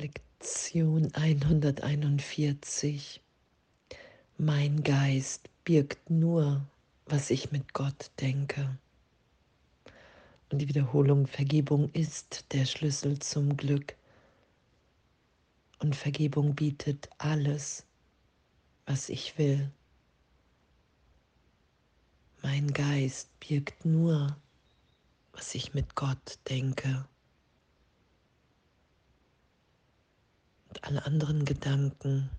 Lektion 141. Mein Geist birgt nur, was ich mit Gott denke. Und die Wiederholung, Vergebung ist der Schlüssel zum Glück. Und Vergebung bietet alles, was ich will. Mein Geist birgt nur, was ich mit Gott denke. Und alle anderen Gedanken,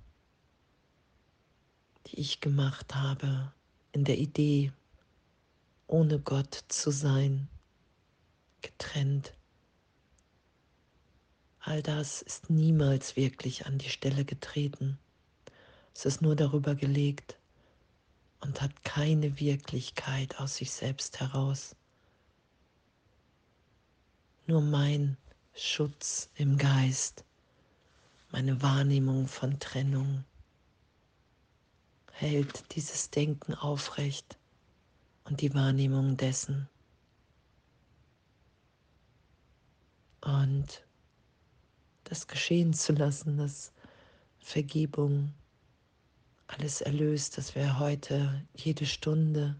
die ich gemacht habe, in der Idee, ohne Gott zu sein, getrennt. All das ist niemals wirklich an die Stelle getreten. Es ist nur darüber gelegt, und hat keine Wirklichkeit aus sich selbst heraus. Nur mein Schutz im Geist, meine Wahrnehmung von Trennung hält dieses Denken aufrecht und die Wahrnehmung dessen. Und das geschehen zu lassen, dass Vergebung alles erlöst, dass wir heute jede Stunde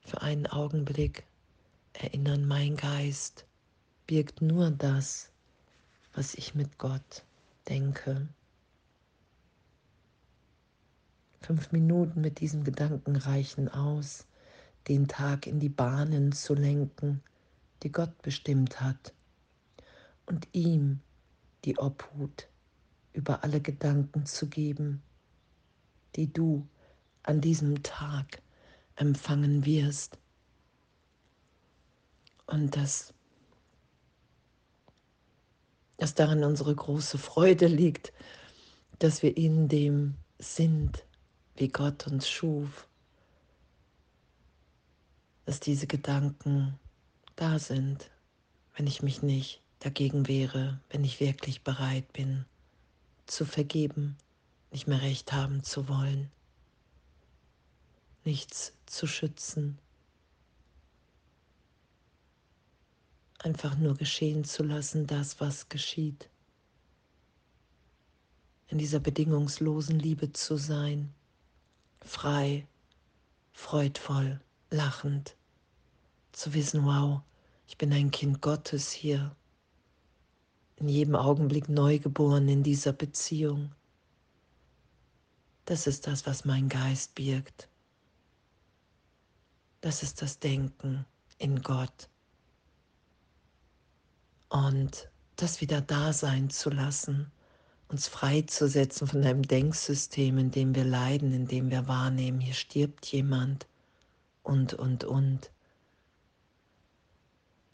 für einen Augenblick erinnern, mein Geist birgt nur das, was ich mit Gott denke. Fünf Minuten mit diesem Gedanken reichen aus, den Tag in die Bahnen zu lenken, die Gott bestimmt hat, und ihm die Obhut über alle Gedanken zu geben, die du an diesem Tag empfangen wirst. Und dass, dass darin unsere große Freude liegt, dass wir in dem sind, wie Gott uns schuf, dass diese Gedanken da sind, wenn ich mich nicht dagegen wehre, wenn ich wirklich bereit bin zu vergeben nicht mehr recht haben zu wollen, nichts zu schützen, einfach nur geschehen zu lassen, das, was geschieht, in dieser bedingungslosen Liebe zu sein, frei, freudvoll, lachend, zu wissen, wow, ich bin ein Kind Gottes hier, in jedem Augenblick neugeboren in dieser Beziehung. Das ist das, was mein Geist birgt. Das ist das Denken in Gott. Und das wieder da sein zu lassen, uns freizusetzen von einem Denksystem, in dem wir leiden, in dem wir wahrnehmen, hier stirbt jemand und, und, und.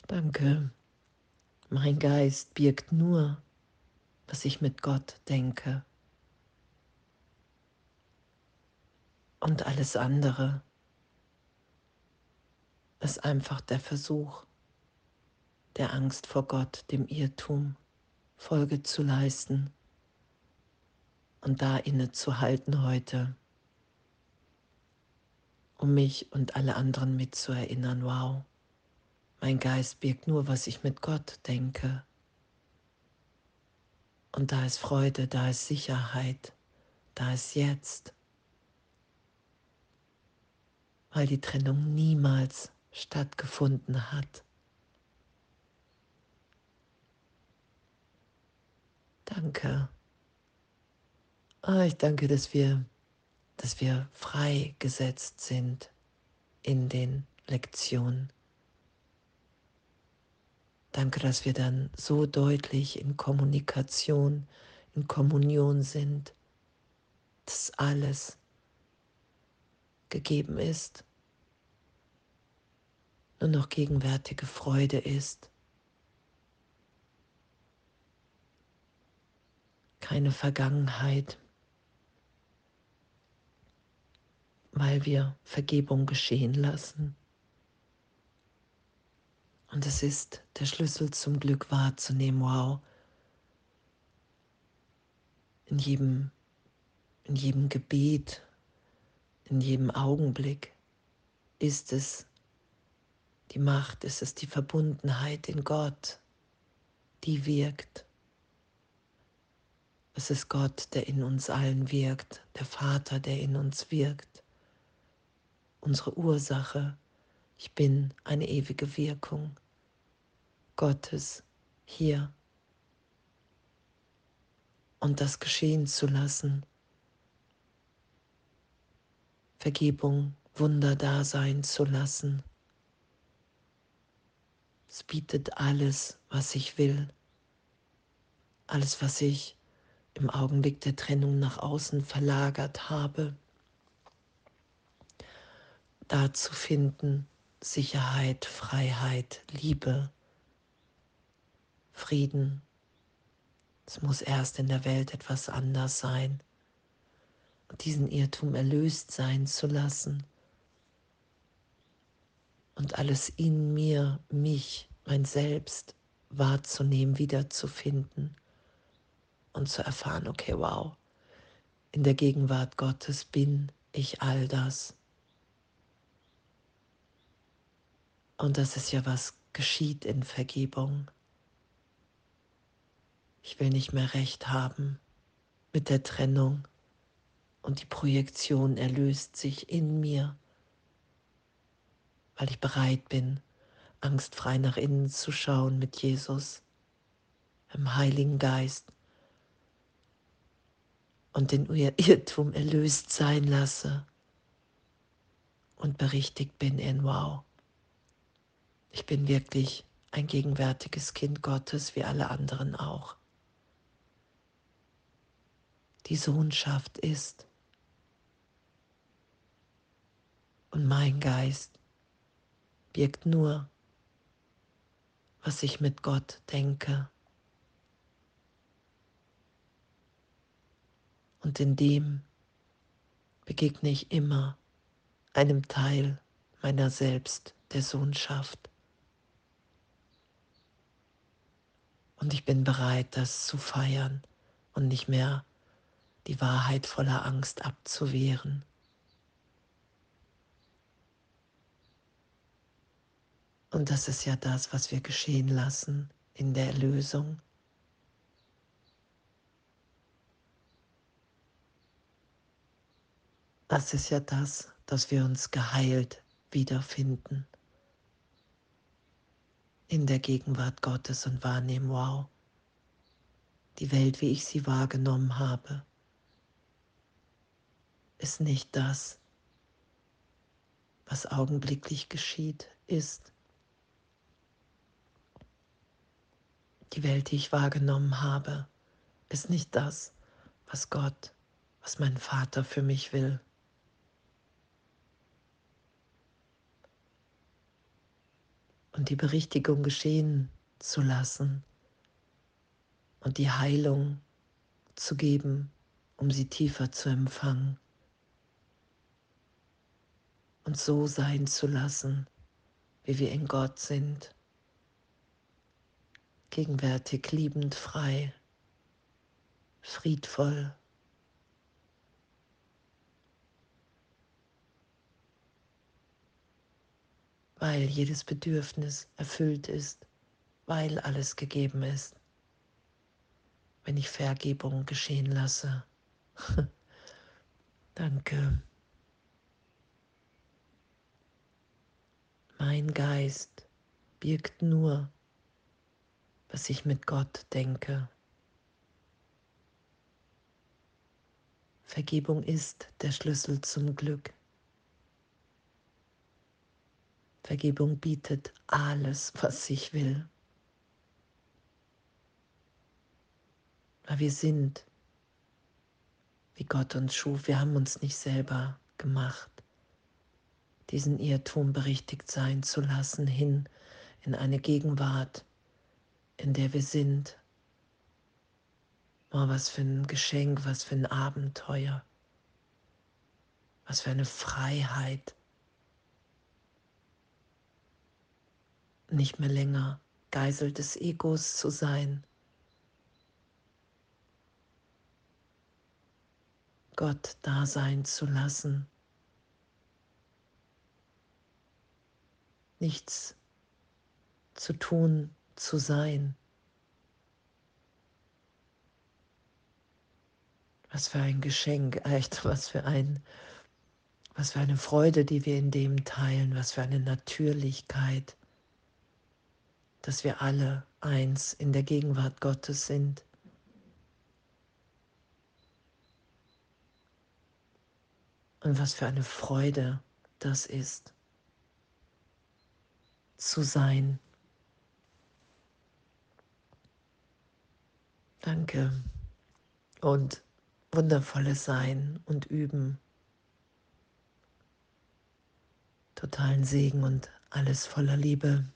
Danke. Mein Geist birgt nur, was ich mit Gott denke. Und alles andere ist einfach der Versuch, der Angst vor Gott, dem Irrtum, Folge zu leisten und da innezuhalten heute, um mich und alle anderen mitzuerinnern, wow, mein Geist birgt nur, was ich mit Gott denke. Und da ist Freude, da ist Sicherheit, da ist jetzt weil die Trennung niemals stattgefunden hat. Danke. Oh, ich danke, dass wir, dass wir freigesetzt sind in den Lektionen. Danke, dass wir dann so deutlich in Kommunikation, in Kommunion sind, dass alles gegeben ist, nur noch gegenwärtige Freude ist. Keine Vergangenheit, weil wir Vergebung geschehen lassen. Und es ist der Schlüssel zum Glück wahrzunehmen, wow, in jedem, in jedem Gebet, in jedem Augenblick ist es die Macht, ist es die Verbundenheit in Gott, die wirkt. Es ist Gott, der in uns allen wirkt, der Vater, der in uns wirkt. Unsere Ursache, ich bin eine ewige Wirkung Gottes hier. Und das geschehen zu lassen. Vergebung, Wunder da sein zu lassen. Es bietet alles, was ich will, alles, was ich im Augenblick der Trennung nach außen verlagert habe, da zu finden Sicherheit, Freiheit, Liebe, Frieden. Es muss erst in der Welt etwas anders sein und diesen Irrtum erlöst sein zu lassen und alles in mir, mich, mein Selbst wahrzunehmen, wiederzufinden und zu erfahren, okay, wow, in der Gegenwart Gottes bin ich all das. Und das ist ja, was geschieht in Vergebung. Ich will nicht mehr recht haben mit der Trennung und die Projektion erlöst sich in mir weil ich bereit bin, angstfrei nach innen zu schauen mit Jesus, im Heiligen Geist und den Irrtum erlöst sein lasse und berichtigt bin in Wow. Ich bin wirklich ein gegenwärtiges Kind Gottes wie alle anderen auch. Die Sohnschaft ist und mein Geist birgt nur, was ich mit Gott denke. Und in dem begegne ich immer einem Teil meiner selbst, der Sohnschaft. Und ich bin bereit, das zu feiern und nicht mehr die Wahrheit voller Angst abzuwehren. Und das ist ja das, was wir geschehen lassen in der Erlösung. Das ist ja das, dass wir uns geheilt wiederfinden in der Gegenwart Gottes und wahrnehmen, wow, die Welt, wie ich sie wahrgenommen habe, ist nicht das, was augenblicklich geschieht, ist. Die Welt, die ich wahrgenommen habe, ist nicht das, was Gott, was mein Vater für mich will. Und die Berichtigung geschehen zu lassen und die Heilung zu geben, um sie tiefer zu empfangen und so sein zu lassen, wie wir in Gott sind gegenwärtig, liebend, frei, friedvoll. Weil jedes Bedürfnis erfüllt ist, weil alles gegeben ist, wenn ich Vergebung geschehen lasse. Danke. Mein Geist birgt nur was ich mit Gott denke. Vergebung ist der Schlüssel zum Glück. Vergebung bietet alles, was ich will. Weil wir sind, wie Gott uns schuf. Wir haben uns nicht selber gemacht, diesen Irrtum berichtigt sein zu lassen, hin in eine Gegenwart, in der wir sind. Oh, was für ein Geschenk, was für ein Abenteuer, was für eine Freiheit. Nicht mehr länger Geisel des Egos zu sein. Gott da sein zu lassen. Nichts zu tun, zu sein. Was für ein Geschenk, echt, was für ein, was für eine Freude, die wir in dem teilen, was für eine Natürlichkeit, dass wir alle eins in der Gegenwart Gottes sind. Und was für eine Freude das ist, zu sein. Danke. Und wundervolles Sein und Üben. Totalen Segen und alles voller Liebe.